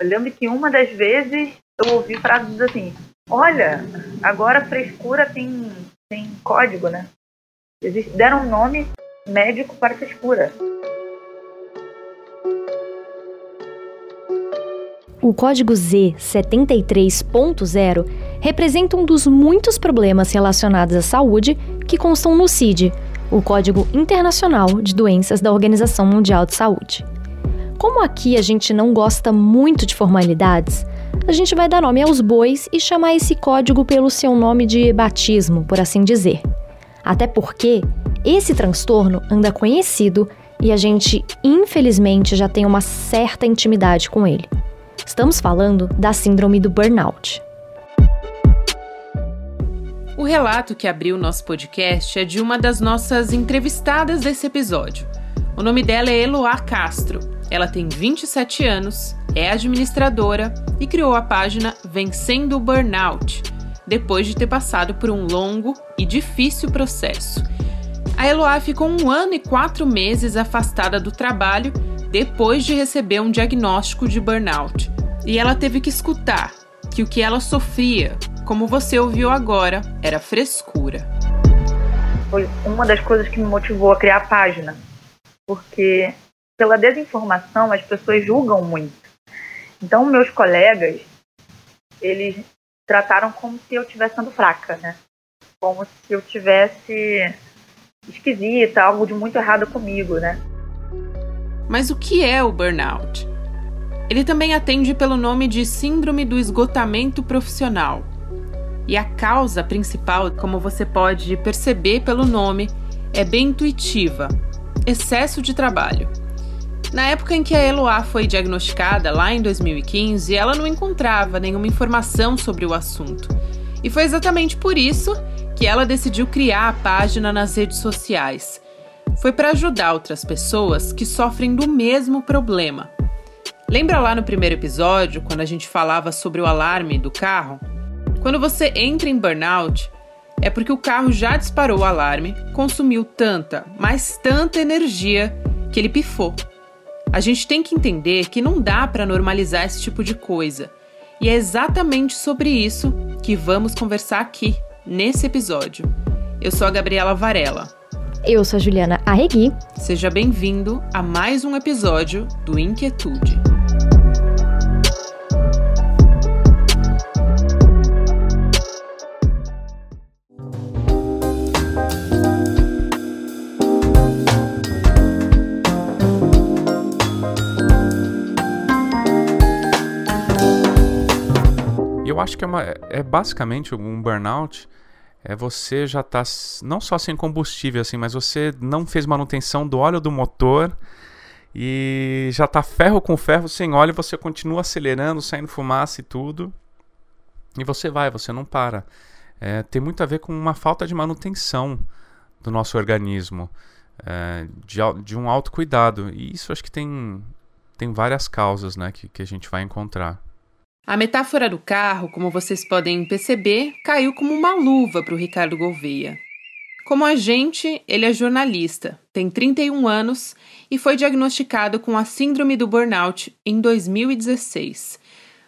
Eu lembro que uma das vezes eu ouvi frases assim: Olha, agora frescura tem, tem código, né? Eles deram um nome médico para frescura. O código Z73.0 representa um dos muitos problemas relacionados à saúde que constam no CID, o Código Internacional de Doenças da Organização Mundial de Saúde. Como aqui a gente não gosta muito de formalidades, a gente vai dar nome aos bois e chamar esse código pelo seu nome de batismo, por assim dizer. Até porque esse transtorno anda conhecido e a gente, infelizmente, já tem uma certa intimidade com ele. Estamos falando da síndrome do burnout. O relato que abriu nosso podcast é de uma das nossas entrevistadas desse episódio. O nome dela é Eloá Castro. Ela tem 27 anos, é administradora e criou a página Vencendo o Burnout, depois de ter passado por um longo e difícil processo. A Eloá ficou um ano e quatro meses afastada do trabalho depois de receber um diagnóstico de burnout. E ela teve que escutar que o que ela sofria como você ouviu agora, era frescura. Foi uma das coisas que me motivou a criar a página. Porque pela desinformação as pessoas julgam muito. Então meus colegas, eles trataram como se eu estivesse sendo fraca, né? Como se eu tivesse esquisita, algo de muito errado comigo, né? Mas o que é o burnout? Ele também atende pelo nome de Síndrome do Esgotamento Profissional e a causa principal, como você pode perceber pelo nome, é bem intuitiva: excesso de trabalho. Na época em que a Eloá foi diagnosticada, lá em 2015, ela não encontrava nenhuma informação sobre o assunto. E foi exatamente por isso que ela decidiu criar a página nas redes sociais. Foi para ajudar outras pessoas que sofrem do mesmo problema. Lembra lá no primeiro episódio, quando a gente falava sobre o alarme do carro? Quando você entra em burnout, é porque o carro já disparou o alarme, consumiu tanta, mas tanta energia que ele pifou. A gente tem que entender que não dá para normalizar esse tipo de coisa. E é exatamente sobre isso que vamos conversar aqui, nesse episódio. Eu sou a Gabriela Varela. Eu sou a Juliana Arregui. Seja bem-vindo a mais um episódio do Inquietude. Eu acho que é, uma, é basicamente um burnout. É você já tá não só sem combustível assim, mas você não fez manutenção do óleo do motor e já tá ferro com ferro sem óleo, você continua acelerando, saindo fumaça e tudo. E você vai, você não para. É, tem muito a ver com uma falta de manutenção do nosso organismo, é, de, de um autocuidado. E isso acho que tem, tem várias causas né, que, que a gente vai encontrar. A metáfora do carro, como vocês podem perceber, caiu como uma luva para o Ricardo Gouveia. Como agente, ele é jornalista, tem 31 anos e foi diagnosticado com a síndrome do burnout em 2016.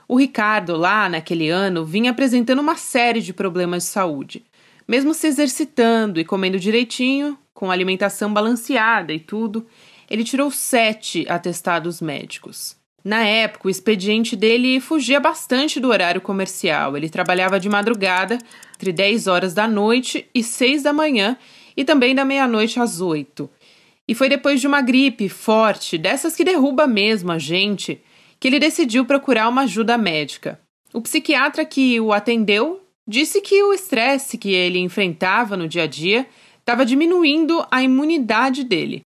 O Ricardo, lá naquele ano, vinha apresentando uma série de problemas de saúde. Mesmo se exercitando e comendo direitinho, com alimentação balanceada e tudo, ele tirou sete atestados médicos. Na época, o expediente dele fugia bastante do horário comercial. Ele trabalhava de madrugada, entre 10 horas da noite e 6 da manhã, e também da meia-noite às 8. E foi depois de uma gripe forte, dessas que derruba mesmo a gente, que ele decidiu procurar uma ajuda médica. O psiquiatra que o atendeu disse que o estresse que ele enfrentava no dia a dia estava diminuindo a imunidade dele.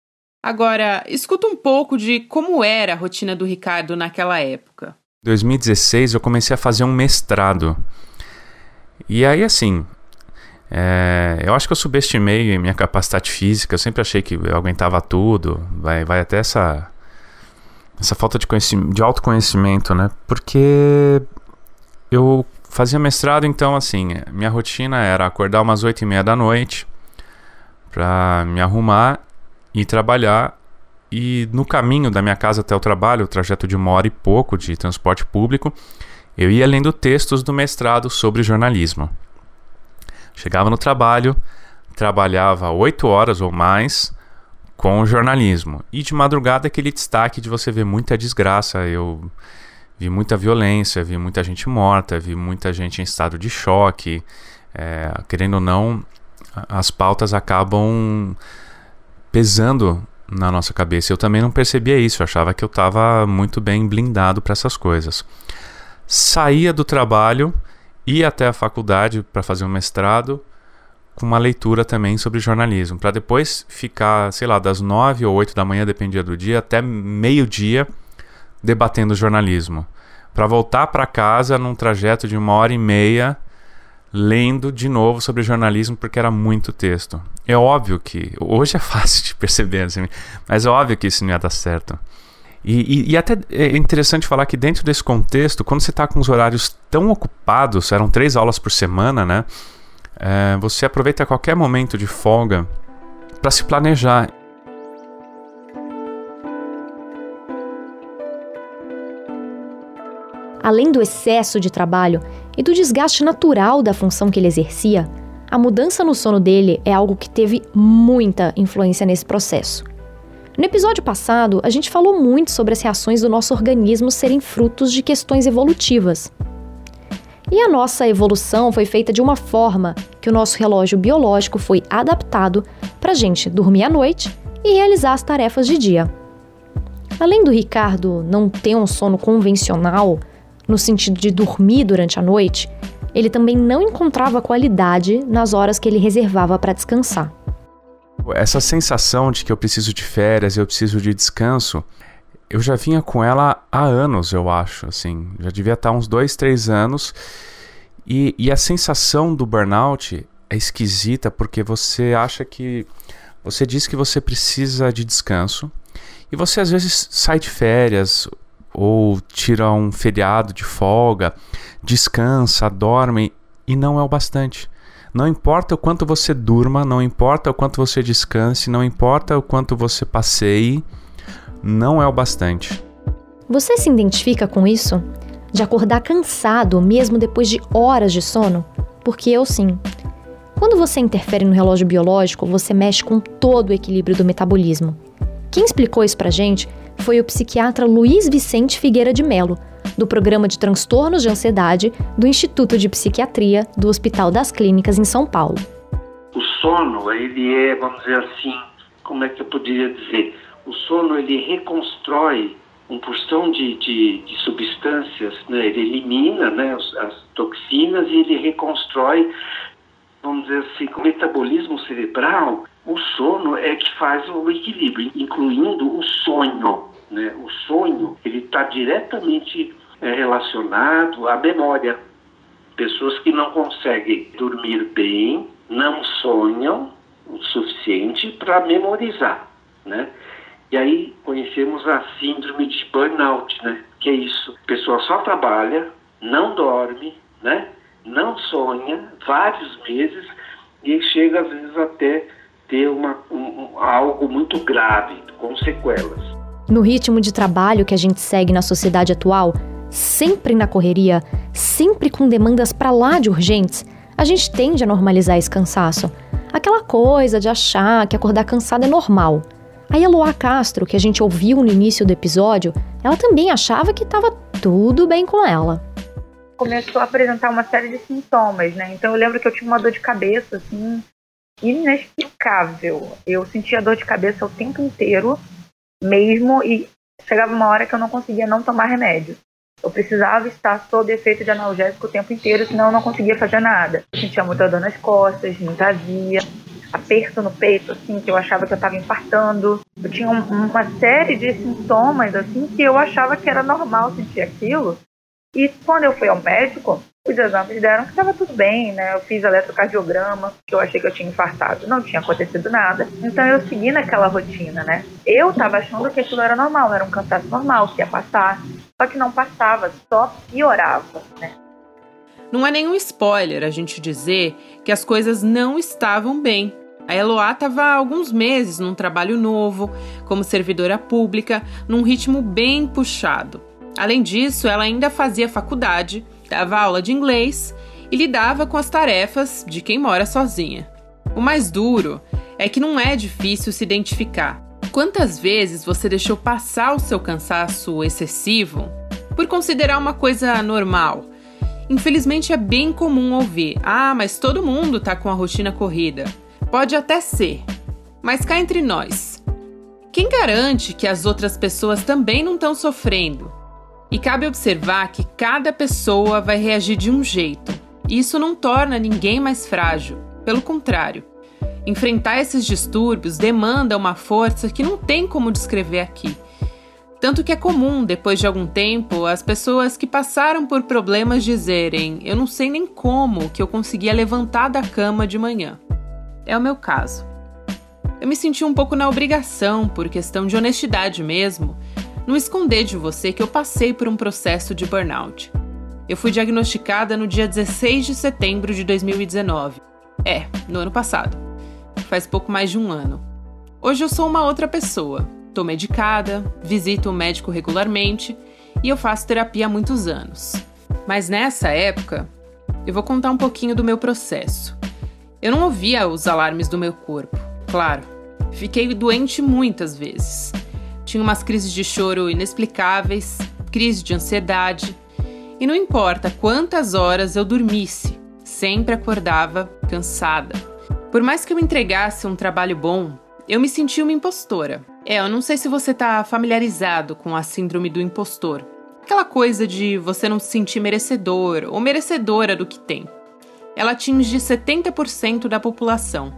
Agora, escuta um pouco de como era a rotina do Ricardo naquela época. Em 2016 eu comecei a fazer um mestrado. E aí, assim, é, eu acho que eu subestimei minha capacidade física. Eu sempre achei que eu aguentava tudo. Vai, vai até essa, essa falta de, de autoconhecimento, né? Porque eu fazia mestrado, então, assim, minha rotina era acordar umas oito e meia da noite para me arrumar ir trabalhar e no caminho da minha casa até o trabalho, o trajeto de uma hora e pouco de transporte público, eu ia lendo textos do mestrado sobre jornalismo. Chegava no trabalho, trabalhava oito horas ou mais com jornalismo. E de madrugada aquele destaque de você ver muita desgraça. Eu vi muita violência, vi muita gente morta, vi muita gente em estado de choque. É, querendo ou não, as pautas acabam pesando na nossa cabeça. Eu também não percebia isso, eu achava que eu estava muito bem blindado para essas coisas. Saía do trabalho, ia até a faculdade para fazer um mestrado, com uma leitura também sobre jornalismo, para depois ficar, sei lá, das nove ou oito da manhã, dependia do dia, até meio-dia debatendo jornalismo. Para voltar para casa num trajeto de uma hora e meia, lendo de novo sobre jornalismo, porque era muito texto. É óbvio que. Hoje é fácil de perceber, assim, mas é óbvio que isso não ia dar certo. E, e, e, até é interessante falar que dentro desse contexto, quando você está com os horários tão ocupados, eram três aulas por semana, né? É, você aproveita qualquer momento de folga para se planejar. Além do excesso de trabalho e do desgaste natural da função que ele exercia, a mudança no sono dele é algo que teve muita influência nesse processo. No episódio passado, a gente falou muito sobre as reações do nosso organismo serem frutos de questões evolutivas. E a nossa evolução foi feita de uma forma que o nosso relógio biológico foi adaptado para a gente dormir à noite e realizar as tarefas de dia. Além do Ricardo não ter um sono convencional, no sentido de dormir durante a noite, ele também não encontrava qualidade nas horas que ele reservava para descansar. Essa sensação de que eu preciso de férias, eu preciso de descanso, eu já vinha com ela há anos, eu acho, assim, já devia estar uns dois, três anos. E, e a sensação do burnout é esquisita porque você acha que você diz que você precisa de descanso e você às vezes sai de férias ou tira um feriado de folga, descansa, dorme e não é o bastante. Não importa o quanto você durma, não importa o quanto você descanse, não importa o quanto você passeie, não é o bastante. Você se identifica com isso? De acordar cansado mesmo depois de horas de sono? Porque eu sim. Quando você interfere no relógio biológico, você mexe com todo o equilíbrio do metabolismo. Quem explicou isso pra gente foi o psiquiatra Luiz Vicente Figueira de Melo, do Programa de Transtornos de Ansiedade do Instituto de Psiquiatria do Hospital das Clínicas em São Paulo. O sono, ele é, vamos dizer assim, como é que eu poderia dizer? O sono, ele reconstrói uma porção de, de, de substâncias, né? ele elimina né, as toxinas e ele reconstrói, vamos dizer assim, o metabolismo cerebral o sono é que faz o equilíbrio, incluindo o sonho. Né? O sonho ele está diretamente é, relacionado à memória. Pessoas que não conseguem dormir bem não sonham o suficiente para memorizar, né? E aí conhecemos a síndrome de burnout, né? Que é isso. A pessoa só trabalha, não dorme, né? Não sonha vários meses e chega às vezes até ter uma, um, algo muito grave, com sequelas. No ritmo de trabalho que a gente segue na sociedade atual, sempre na correria, sempre com demandas para lá de urgentes, a gente tende a normalizar esse cansaço. Aquela coisa de achar que acordar cansado é normal. A Eloá Castro, que a gente ouviu no início do episódio, ela também achava que estava tudo bem com ela. Começou a apresentar uma série de sintomas, né? Então eu lembro que eu tinha uma dor de cabeça, assim, inexplicável. Eu sentia dor de cabeça o tempo inteiro, mesmo, e chegava uma hora que eu não conseguia não tomar remédio. Eu precisava estar sob efeito de analgésico o tempo inteiro, senão eu não conseguia fazer nada. Eu sentia muita dor nas costas, muita azia, aperto no peito, assim, que eu achava que eu estava infartando. Eu tinha um, uma série de sintomas, assim, que eu achava que era normal sentir aquilo. E quando eu fui ao médico, os exames deram que estava tudo bem, né? Eu fiz eletrocardiograma, que eu achei que eu tinha infartado. Não tinha acontecido nada. Então eu segui naquela rotina, né? Eu estava achando que aquilo era normal, era um cansaço normal, que ia passar. Só que não passava, só piorava, né? Não é nenhum spoiler a gente dizer que as coisas não estavam bem. A Eloá estava há alguns meses num trabalho novo, como servidora pública, num ritmo bem puxado. Além disso, ela ainda fazia faculdade, dava aula de inglês e lidava com as tarefas de quem mora sozinha. O mais duro é que não é difícil se identificar. Quantas vezes você deixou passar o seu cansaço excessivo por considerar uma coisa normal? Infelizmente é bem comum ouvir: "Ah, mas todo mundo tá com a rotina corrida". Pode até ser, mas cá entre nós. Quem garante que as outras pessoas também não estão sofrendo? E cabe observar que cada pessoa vai reagir de um jeito. Isso não torna ninguém mais frágil. Pelo contrário, enfrentar esses distúrbios demanda uma força que não tem como descrever aqui. Tanto que é comum, depois de algum tempo, as pessoas que passaram por problemas dizerem: Eu não sei nem como que eu conseguia levantar da cama de manhã. É o meu caso. Eu me senti um pouco na obrigação, por questão de honestidade mesmo, não esconder de você que eu passei por um processo de burnout. Eu fui diagnosticada no dia 16 de setembro de 2019. É, no ano passado. Faz pouco mais de um ano. Hoje eu sou uma outra pessoa. Tô medicada, visito o médico regularmente e eu faço terapia há muitos anos. Mas nessa época, eu vou contar um pouquinho do meu processo. Eu não ouvia os alarmes do meu corpo, claro. Fiquei doente muitas vezes. Tinha umas crises de choro inexplicáveis, crise de ansiedade. E não importa quantas horas eu dormisse, sempre acordava cansada. Por mais que eu entregasse um trabalho bom, eu me sentia uma impostora. É, eu não sei se você está familiarizado com a síndrome do impostor. Aquela coisa de você não se sentir merecedor ou merecedora do que tem ela atinge 70% da população.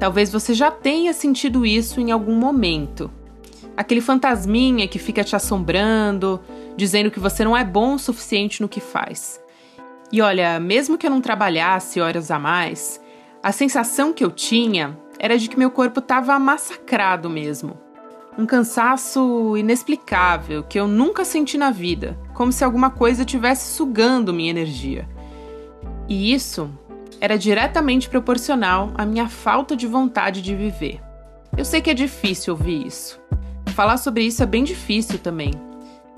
Talvez você já tenha sentido isso em algum momento. Aquele fantasminha que fica te assombrando, dizendo que você não é bom o suficiente no que faz. E olha, mesmo que eu não trabalhasse horas a mais, a sensação que eu tinha era de que meu corpo estava massacrado mesmo. Um cansaço inexplicável que eu nunca senti na vida, como se alguma coisa estivesse sugando minha energia. E isso era diretamente proporcional à minha falta de vontade de viver. Eu sei que é difícil ouvir isso. Falar sobre isso é bem difícil também.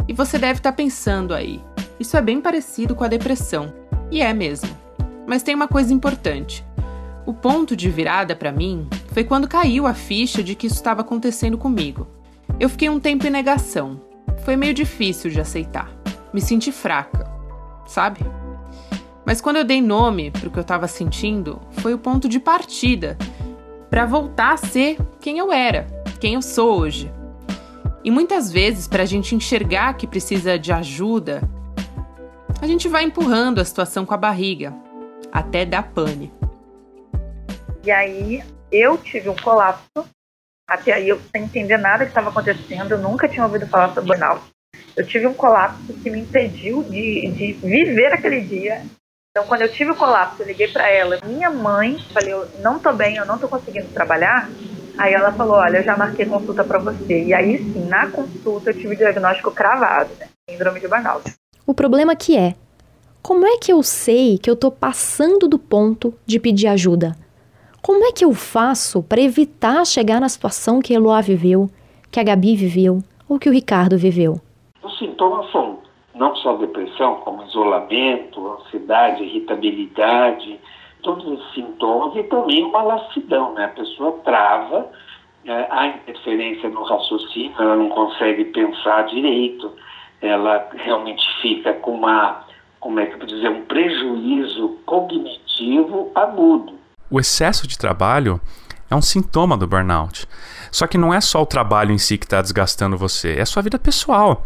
E você deve estar tá pensando aí, isso é bem parecido com a depressão. E é mesmo. Mas tem uma coisa importante. O ponto de virada para mim foi quando caiu a ficha de que isso estava acontecendo comigo. Eu fiquei um tempo em negação. Foi meio difícil de aceitar. Me senti fraca, sabe? Mas quando eu dei nome para o que eu estava sentindo, foi o ponto de partida para voltar a ser quem eu era, quem eu sou hoje. E muitas vezes, para a gente enxergar que precisa de ajuda, a gente vai empurrando a situação com a barriga, até dar pane. E aí eu tive um colapso. Até aí eu sem entender nada que estava acontecendo, eu nunca tinha ouvido falar sobre burnout. Eu tive um colapso que me impediu de, de viver aquele dia então, quando eu tive o colapso, eu liguei para ela, minha mãe, falei, eu não tô bem, eu não tô conseguindo trabalhar. Aí ela falou, olha, eu já marquei consulta para você. E aí sim, na consulta eu tive o diagnóstico cravado, né? Síndrome de burnout. O problema que é, como é que eu sei que eu tô passando do ponto de pedir ajuda? Como é que eu faço para evitar chegar na situação que a Eloá viveu, que a Gabi viveu ou que o Ricardo viveu? Os sintomas são não só depressão, como isolamento, ansiedade, irritabilidade, todos os sintomas e também uma lassidão, né? A pessoa trava, é, há interferência no raciocínio, ela não consegue pensar direito, ela realmente fica com uma, como é que eu vou dizer, um prejuízo cognitivo agudo. O excesso de trabalho é um sintoma do burnout. Só que não é só o trabalho em si que está desgastando você, é a sua vida pessoal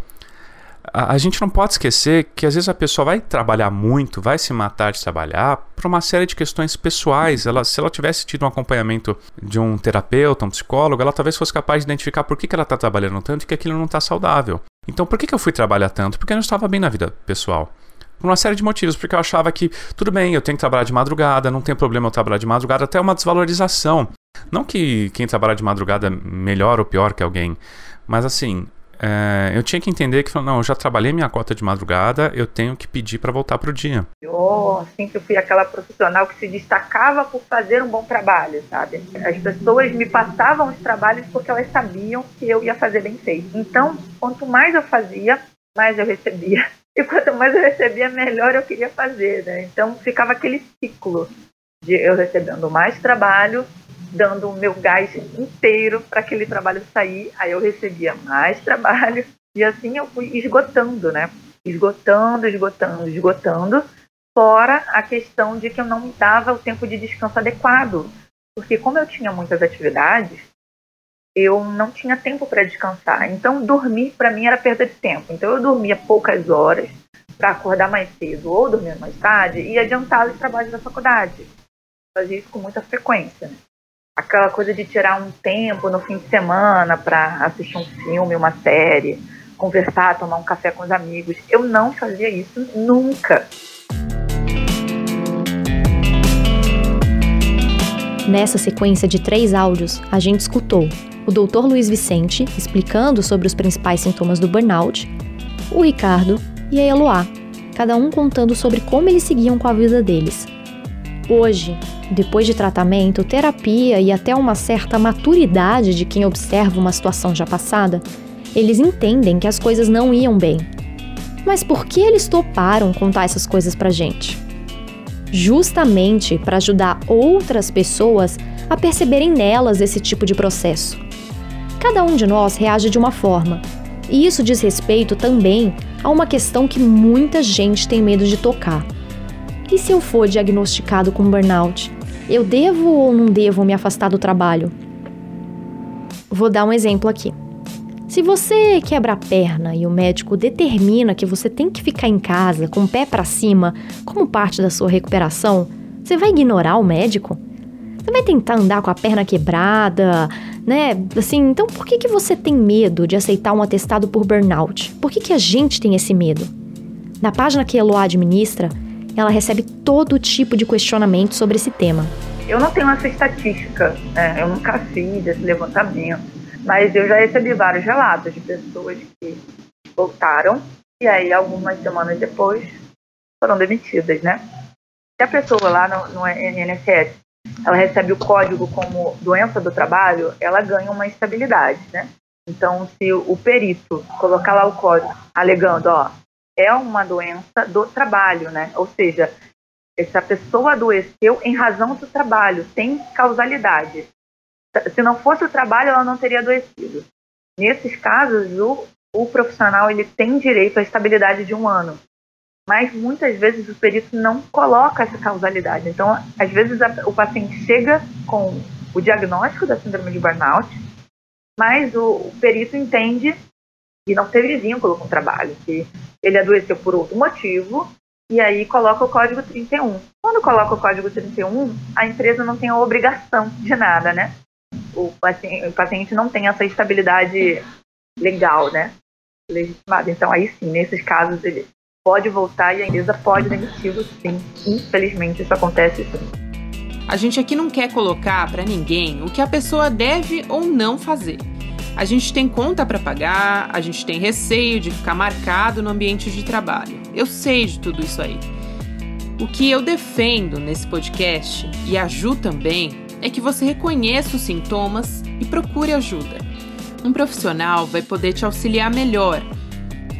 a, a, gente não pode esquecer que às vezes a pessoa vai trabalhar muito, vai se matar de trabalhar por uma série de questões pessoais. Ela, se ela tivesse tido um acompanhamento de um terapeuta, um psicólogo, ela talvez fosse capaz de identificar por que, que ela está trabalhando tanto e que aquilo não está saudável. Então, por que, que eu fui trabalhar tanto? Porque eu não estava bem na vida pessoal. Por uma série de motivos, porque eu achava que tudo bem, eu tenho que trabalhar de madrugada, não tem problema eu trabalhar de madrugada, até uma desvalorização. Não que quem trabalha de madrugada é melhor ou pior que alguém, mas assim, é, eu tinha que entender que, não, eu já trabalhei minha cota de madrugada, eu tenho que pedir para voltar para o dia. Eu sempre fui aquela profissional que se destacava por fazer um bom trabalho, sabe? As pessoas me passavam os trabalhos porque elas sabiam que eu ia fazer bem feito. Então, quanto mais eu fazia, mais eu recebia. E quanto mais eu recebia, melhor eu queria fazer, né? Então, ficava aquele ciclo de eu recebendo mais trabalho dando o meu gás inteiro para aquele trabalho sair. Aí eu recebia mais trabalho e assim eu fui esgotando, né? Esgotando, esgotando, esgotando. Fora a questão de que eu não me dava o tempo de descanso adequado. Porque como eu tinha muitas atividades, eu não tinha tempo para descansar. Então dormir para mim era perda de tempo. Então eu dormia poucas horas para acordar mais cedo ou dormir mais tarde e adiantar os trabalhos da faculdade. Fazia isso com muita frequência. Né? Aquela coisa de tirar um tempo no fim de semana para assistir um filme, uma série, conversar, tomar um café com os amigos. Eu não fazia isso nunca. Nessa sequência de três áudios, a gente escutou o Dr. Luiz Vicente explicando sobre os principais sintomas do burnout, o Ricardo e a Eloá, cada um contando sobre como eles seguiam com a vida deles. Hoje, depois de tratamento, terapia e até uma certa maturidade de quem observa uma situação já passada, eles entendem que as coisas não iam bem. Mas por que eles toparam contar essas coisas pra gente? Justamente para ajudar outras pessoas a perceberem nelas esse tipo de processo. Cada um de nós reage de uma forma, e isso diz respeito também a uma questão que muita gente tem medo de tocar. E se eu for diagnosticado com burnout? Eu devo ou não devo me afastar do trabalho? Vou dar um exemplo aqui. Se você quebra a perna e o médico determina que você tem que ficar em casa com o pé para cima como parte da sua recuperação, você vai ignorar o médico? Você vai tentar andar com a perna quebrada, né? Assim, então por que, que você tem medo de aceitar um atestado por burnout? Por que, que a gente tem esse medo? Na página que a Eloá administra, ela recebe todo tipo de questionamento sobre esse tema. Eu não tenho essa estatística, né? eu nunca fiz esse levantamento, mas eu já recebi vários relatos de pessoas que voltaram e aí algumas semanas depois foram demitidas, né? Se a pessoa lá no, no INSS ela recebe o código como doença do trabalho, ela ganha uma estabilidade, né? Então, se o perito colocar lá o código alegando, ó, é uma doença do trabalho, né? Ou seja, essa pessoa adoeceu em razão do trabalho, tem causalidade. Se não fosse o trabalho, ela não teria adoecido. Nesses casos, o, o profissional ele tem direito à estabilidade de um ano, mas muitas vezes o perito não coloca essa causalidade. Então, às vezes a, o paciente chega com o diagnóstico da síndrome de burnout, mas o, o perito entende que não teve vínculo com o trabalho, que ele adoeceu por outro motivo, e aí coloca o código 31. Quando coloca o código 31, a empresa não tem a obrigação de nada, né? O paciente, não tem essa estabilidade legal, né? Legitimada. Então, aí sim, nesses casos, ele pode voltar e a empresa pode demitir sim. Infelizmente, isso acontece sim. A gente aqui não quer colocar para ninguém o que a pessoa deve ou não fazer. A gente tem conta para pagar, a gente tem receio de ficar marcado no ambiente de trabalho. Eu sei de tudo isso aí. O que eu defendo nesse podcast, e a Ju também, é que você reconheça os sintomas e procure ajuda. Um profissional vai poder te auxiliar melhor.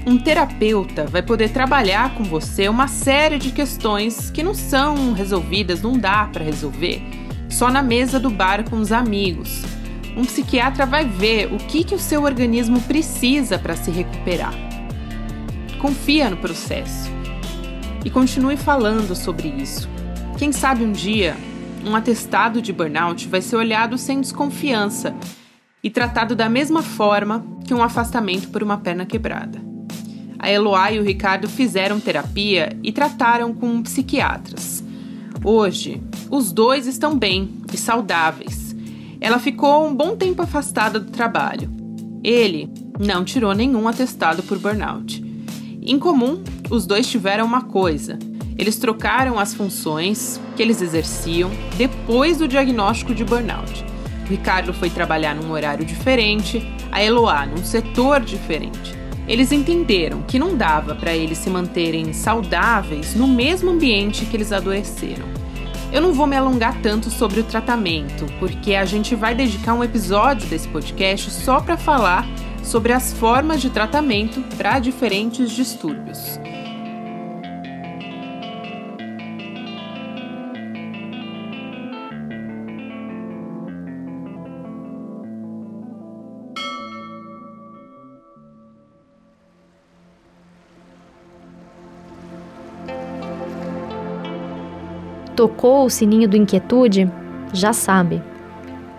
Um terapeuta vai poder trabalhar com você uma série de questões que não são resolvidas, não dá para resolver, só na mesa do bar com os amigos um psiquiatra vai ver o que, que o seu organismo precisa para se recuperar. Confia no processo e continue falando sobre isso. Quem sabe um dia um atestado de burnout vai ser olhado sem desconfiança e tratado da mesma forma que um afastamento por uma perna quebrada. A Eloá e o Ricardo fizeram terapia e trataram com psiquiatras. Hoje, os dois estão bem e saudáveis ela ficou um bom tempo afastada do trabalho. Ele não tirou nenhum atestado por burnout. Em comum, os dois tiveram uma coisa: eles trocaram as funções que eles exerciam depois do diagnóstico de burnout. O Ricardo foi trabalhar num horário diferente, a Eloá num setor diferente. Eles entenderam que não dava para eles se manterem saudáveis no mesmo ambiente que eles adoeceram. Eu não vou me alongar tanto sobre o tratamento, porque a gente vai dedicar um episódio desse podcast só para falar sobre as formas de tratamento para diferentes distúrbios. Tocou o sininho do Inquietude, já sabe.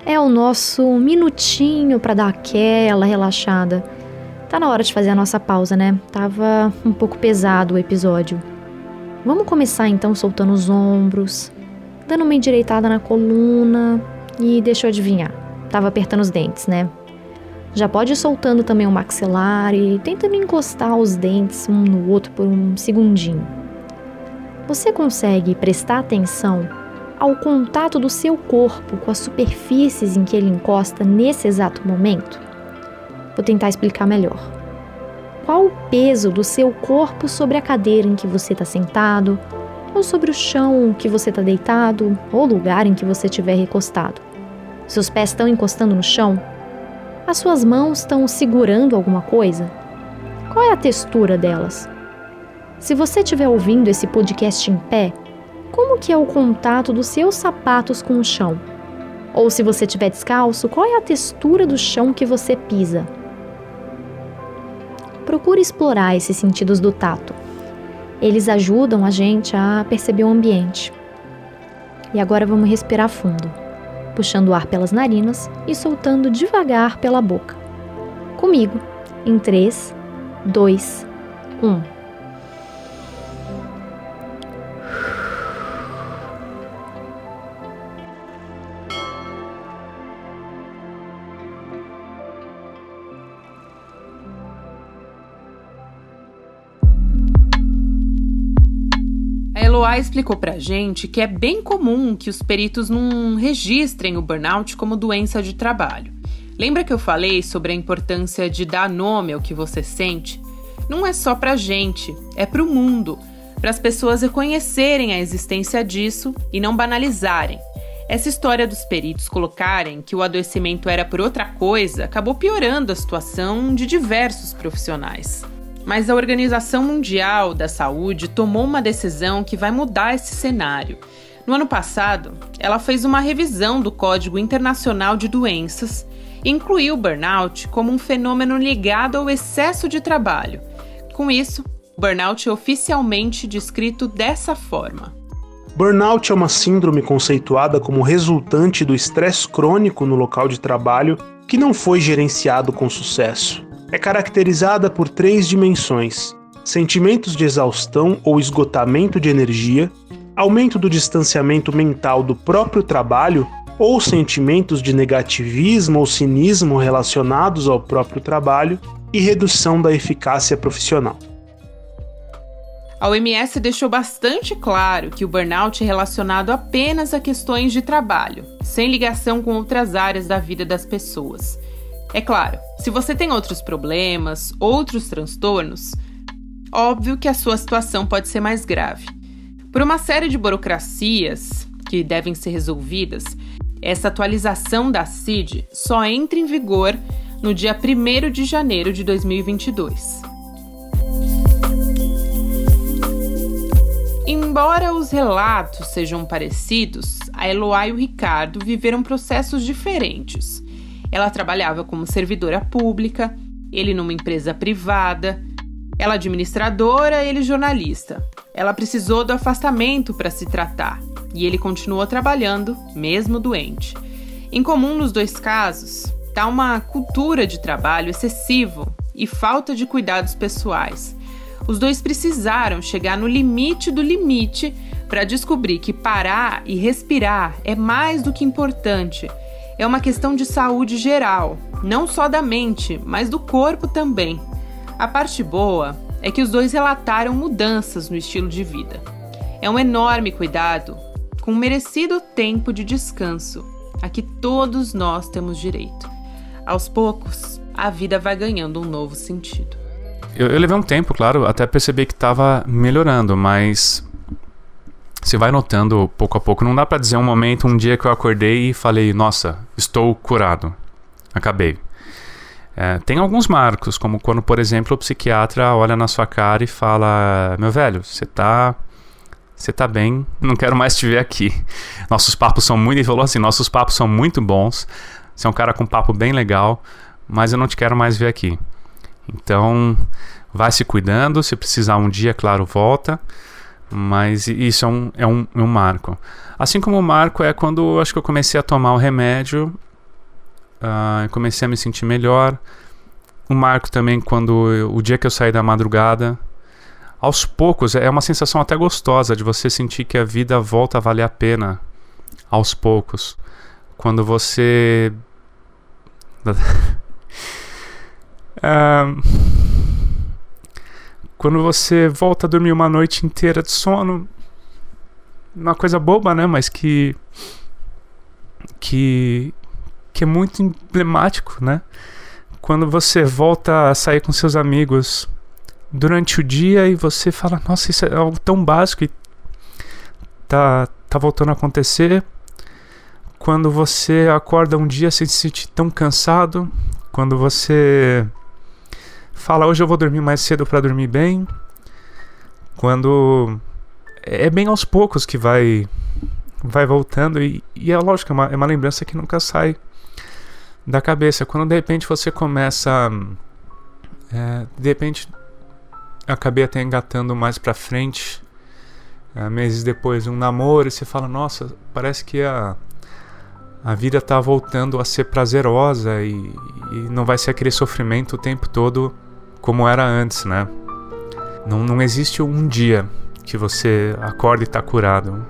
É o nosso minutinho para dar aquela relaxada. Tá na hora de fazer a nossa pausa, né? Tava um pouco pesado o episódio. Vamos começar então soltando os ombros, dando uma endireitada na coluna e deixa eu adivinhar. Tava apertando os dentes, né? Já pode ir soltando também o maxilar e tentando encostar os dentes um no outro por um segundinho. Você consegue prestar atenção ao contato do seu corpo com as superfícies em que ele encosta nesse exato momento? Vou tentar explicar melhor. Qual o peso do seu corpo sobre a cadeira em que você está sentado, ou sobre o chão que você está deitado, ou lugar em que você estiver recostado? Seus pés estão encostando no chão? As suas mãos estão segurando alguma coisa? Qual é a textura delas? Se você estiver ouvindo esse podcast em pé, como que é o contato dos seus sapatos com o chão? Ou se você estiver descalço, qual é a textura do chão que você pisa? Procure explorar esses sentidos do tato. Eles ajudam a gente a perceber o ambiente. E agora vamos respirar fundo, puxando o ar pelas narinas e soltando devagar pela boca. Comigo, em 3, 2, 1. Eloá explicou pra gente que é bem comum que os peritos não registrem o burnout como doença de trabalho. Lembra que eu falei sobre a importância de dar nome ao que você sente? Não é só pra gente, é pro mundo, para as pessoas reconhecerem a existência disso e não banalizarem. Essa história dos peritos colocarem que o adoecimento era por outra coisa acabou piorando a situação de diversos profissionais. Mas a Organização Mundial da Saúde tomou uma decisão que vai mudar esse cenário. No ano passado, ela fez uma revisão do Código Internacional de Doenças e incluiu o burnout como um fenômeno ligado ao excesso de trabalho. Com isso, burnout é oficialmente descrito dessa forma. Burnout é uma síndrome conceituada como resultante do estresse crônico no local de trabalho que não foi gerenciado com sucesso é caracterizada por três dimensões: sentimentos de exaustão ou esgotamento de energia, aumento do distanciamento mental do próprio trabalho ou sentimentos de negativismo ou cinismo relacionados ao próprio trabalho e redução da eficácia profissional. A OMS deixou bastante claro que o burnout é relacionado apenas a questões de trabalho, sem ligação com outras áreas da vida das pessoas. É claro, se você tem outros problemas, outros transtornos, óbvio que a sua situação pode ser mais grave. Por uma série de burocracias que devem ser resolvidas, essa atualização da CID só entra em vigor no dia 1 de janeiro de 2022. Embora os relatos sejam parecidos, a Eloá e o Ricardo viveram processos diferentes. Ela trabalhava como servidora pública, ele numa empresa privada, ela administradora, ele jornalista. Ela precisou do afastamento para se tratar e ele continuou trabalhando, mesmo doente. Em comum nos dois casos, está uma cultura de trabalho excessivo e falta de cuidados pessoais. Os dois precisaram chegar no limite do limite para descobrir que parar e respirar é mais do que importante é uma questão de saúde geral, não só da mente, mas do corpo também. A parte boa é que os dois relataram mudanças no estilo de vida. É um enorme cuidado com um merecido tempo de descanso a que todos nós temos direito. Aos poucos, a vida vai ganhando um novo sentido. Eu, eu levei um tempo, claro, até perceber que estava melhorando, mas você vai notando pouco a pouco. Não dá para dizer um momento, um dia que eu acordei e falei, nossa, estou curado, acabei. É, tem alguns marcos, como quando, por exemplo, o psiquiatra olha na sua cara e fala: Meu velho, você tá. Você tá bem, não quero mais te ver aqui. Nossos papos são muito. Ele falou assim: Nossos papos são muito bons. Você é um cara com papo bem legal, mas eu não te quero mais ver aqui. Então, vai se cuidando. Se precisar um dia, claro, volta. Mas isso é um, é um, é um marco. Assim como o marco é quando acho que eu comecei a tomar o remédio Uh, comecei a me sentir melhor. O marco também quando eu, o dia que eu saí da madrugada. Aos poucos, é uma sensação até gostosa de você sentir que a vida volta a valer a pena. Aos poucos. Quando você. uh, quando você volta a dormir uma noite inteira de sono. Uma coisa boba, né? Mas que. Que que é muito emblemático, né? Quando você volta a sair com seus amigos durante o dia e você fala, nossa, isso é algo tão básico e tá, tá voltando a acontecer. Quando você acorda um dia sem se sentir tão cansado, quando você fala, hoje eu vou dormir mais cedo para dormir bem. Quando é bem aos poucos que vai vai voltando e, e é lógico, é uma, é uma lembrança que nunca sai da cabeça. Quando de repente você começa. É, de repente acabei até engatando mais pra frente. É, meses depois, um namoro, e você fala: Nossa, parece que a, a vida tá voltando a ser prazerosa e, e não vai ser aquele sofrimento o tempo todo como era antes, né? Não, não existe um dia que você acorda e tá curado.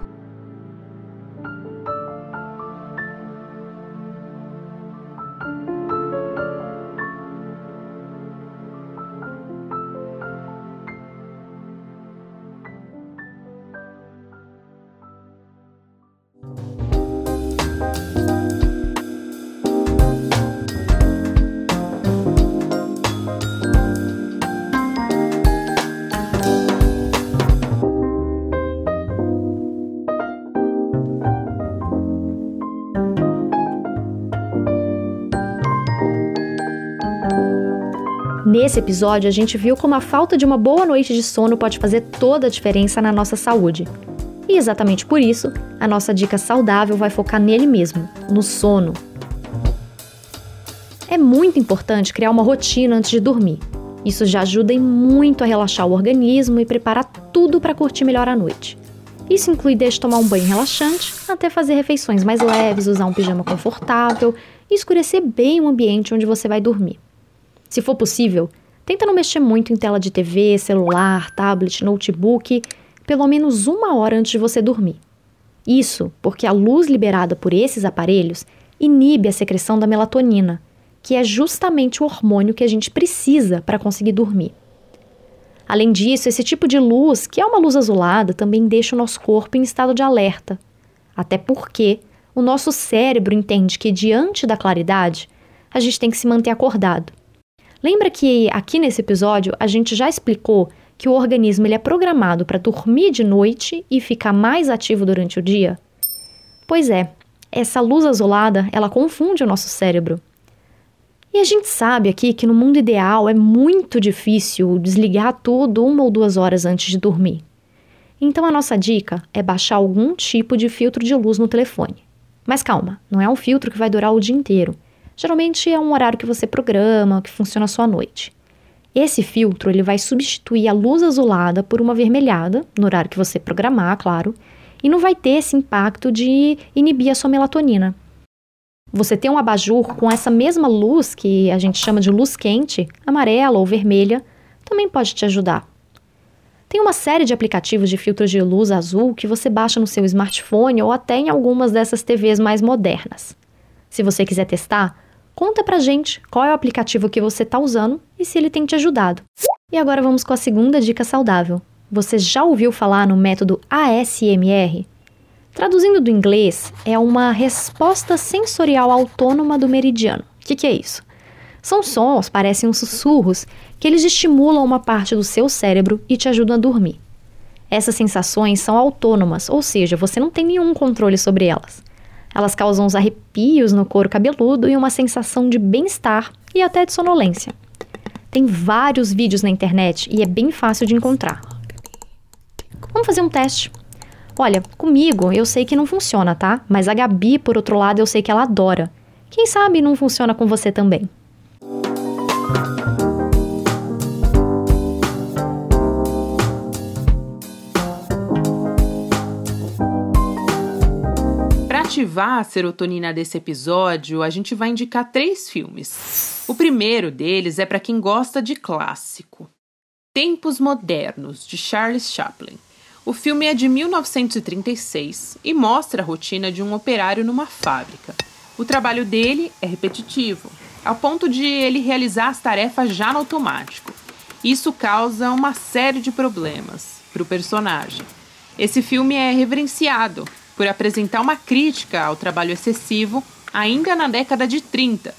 Episódio, a gente viu como a falta de uma boa noite de sono pode fazer toda a diferença na nossa saúde. E exatamente por isso, a nossa dica saudável vai focar nele mesmo, no sono. É muito importante criar uma rotina antes de dormir. Isso já ajuda muito a relaxar o organismo e preparar tudo para curtir melhor a noite. Isso inclui desde tomar um banho relaxante até fazer refeições mais leves, usar um pijama confortável e escurecer bem o ambiente onde você vai dormir. Se for possível, tenta não mexer muito em tela de TV, celular, tablet, notebook, pelo menos uma hora antes de você dormir. Isso porque a luz liberada por esses aparelhos inibe a secreção da melatonina, que é justamente o hormônio que a gente precisa para conseguir dormir. Além disso, esse tipo de luz, que é uma luz azulada, também deixa o nosso corpo em estado de alerta. Até porque o nosso cérebro entende que, diante da claridade, a gente tem que se manter acordado. Lembra que aqui nesse episódio a gente já explicou que o organismo ele é programado para dormir de noite e ficar mais ativo durante o dia? Pois é, essa luz azulada, ela confunde o nosso cérebro. E a gente sabe aqui que no mundo ideal é muito difícil desligar tudo uma ou duas horas antes de dormir. Então a nossa dica é baixar algum tipo de filtro de luz no telefone. Mas calma, não é um filtro que vai durar o dia inteiro. Geralmente é um horário que você programa, que funciona só à noite. Esse filtro ele vai substituir a luz azulada por uma avermelhada, no horário que você programar, claro, e não vai ter esse impacto de inibir a sua melatonina. Você ter um abajur com essa mesma luz que a gente chama de luz quente, amarela ou vermelha, também pode te ajudar. Tem uma série de aplicativos de filtros de luz azul que você baixa no seu smartphone ou até em algumas dessas TVs mais modernas. Se você quiser testar, Conta pra gente qual é o aplicativo que você está usando e se ele tem te ajudado. E agora vamos com a segunda dica saudável. Você já ouviu falar no método ASMR? Traduzindo do inglês, é uma resposta sensorial autônoma do meridiano. O que, que é isso? São sons, parecem uns sussurros, que eles estimulam uma parte do seu cérebro e te ajudam a dormir. Essas sensações são autônomas, ou seja, você não tem nenhum controle sobre elas. Elas causam uns arrepios no couro cabeludo e uma sensação de bem-estar e até de sonolência. Tem vários vídeos na internet e é bem fácil de encontrar. Vamos fazer um teste. Olha, comigo eu sei que não funciona, tá? Mas a Gabi, por outro lado, eu sei que ela adora. Quem sabe não funciona com você também. Ativar a serotonina desse episódio, a gente vai indicar três filmes. O primeiro deles é para quem gosta de clássico. Tempos Modernos, de Charles Chaplin. O filme é de 1936 e mostra a rotina de um operário numa fábrica. O trabalho dele é repetitivo, ao ponto de ele realizar as tarefas já no automático. Isso causa uma série de problemas para o personagem. Esse filme é reverenciado por apresentar uma crítica ao trabalho excessivo ainda na década de 30.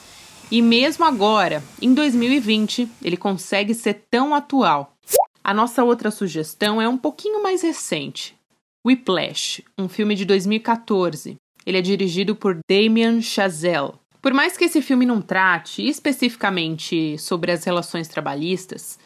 E mesmo agora, em 2020, ele consegue ser tão atual. A nossa outra sugestão é um pouquinho mais recente. Whiplash, um filme de 2014, ele é dirigido por Damien Chazelle. Por mais que esse filme não trate especificamente sobre as relações trabalhistas,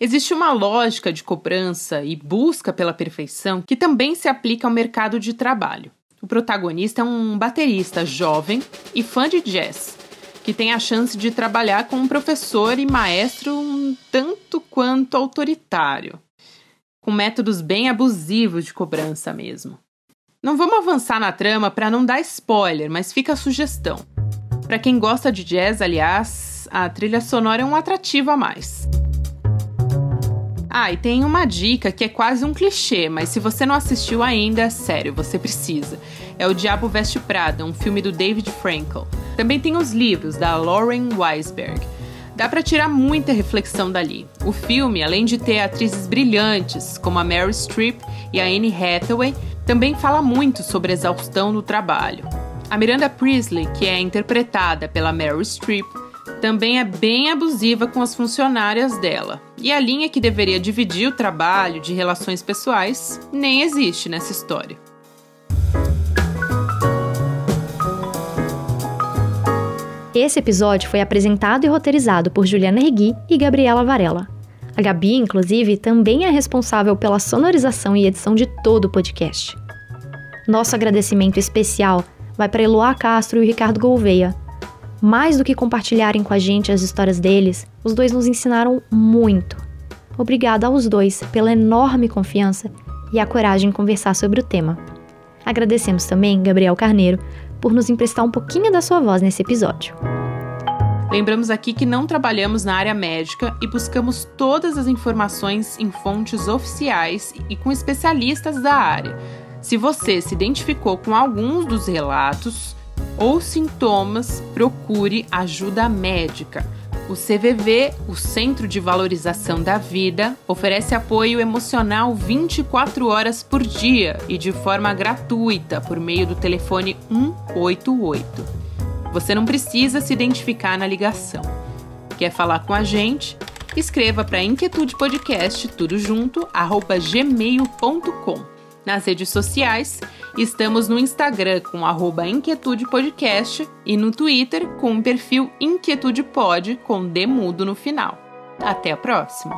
existe uma lógica de cobrança e busca pela perfeição que também se aplica ao mercado de trabalho. O protagonista é um baterista jovem e fã de jazz, que tem a chance de trabalhar com um professor e maestro um tanto quanto autoritário, com métodos bem abusivos de cobrança mesmo. Não vamos avançar na trama para não dar spoiler, mas fica a sugestão. Para quem gosta de jazz, aliás, a trilha sonora é um atrativo a mais. Ah, e tem uma dica que é quase um clichê, mas se você não assistiu ainda, sério, você precisa. É O Diabo Veste Prada, um filme do David Frankel. Também tem os livros da Lauren Weisberg. Dá para tirar muita reflexão dali. O filme, além de ter atrizes brilhantes como a Mary Streep e a Anne Hathaway, também fala muito sobre a exaustão no trabalho. A Miranda Priestley, que é interpretada pela Meryl Streep, também é bem abusiva com as funcionárias dela. E a linha que deveria dividir o trabalho de relações pessoais nem existe nessa história. Esse episódio foi apresentado e roteirizado por Juliana Regui e Gabriela Varela. A Gabi, inclusive, também é responsável pela sonorização e edição de todo o podcast. Nosso agradecimento especial vai para Eloá Castro e Ricardo Gouveia. Mais do que compartilharem com a gente as histórias deles, os dois nos ensinaram muito. Obrigada aos dois pela enorme confiança e a coragem em conversar sobre o tema. Agradecemos também Gabriel Carneiro por nos emprestar um pouquinho da sua voz nesse episódio. Lembramos aqui que não trabalhamos na área médica e buscamos todas as informações em fontes oficiais e com especialistas da área. Se você se identificou com alguns dos relatos ou sintomas, procure ajuda médica. O CVV, o Centro de Valorização da Vida, oferece apoio emocional 24 horas por dia e de forma gratuita por meio do telefone 188. Você não precisa se identificar na ligação. Quer falar com a gente? Escreva para Inquietude Podcast, tudo junto, arroba gmail.com. Nas redes sociais, estamos no Instagram com arroba Inquietude Podcast e no Twitter com o perfil Inquietude Pod com demudo no final. Até a próxima!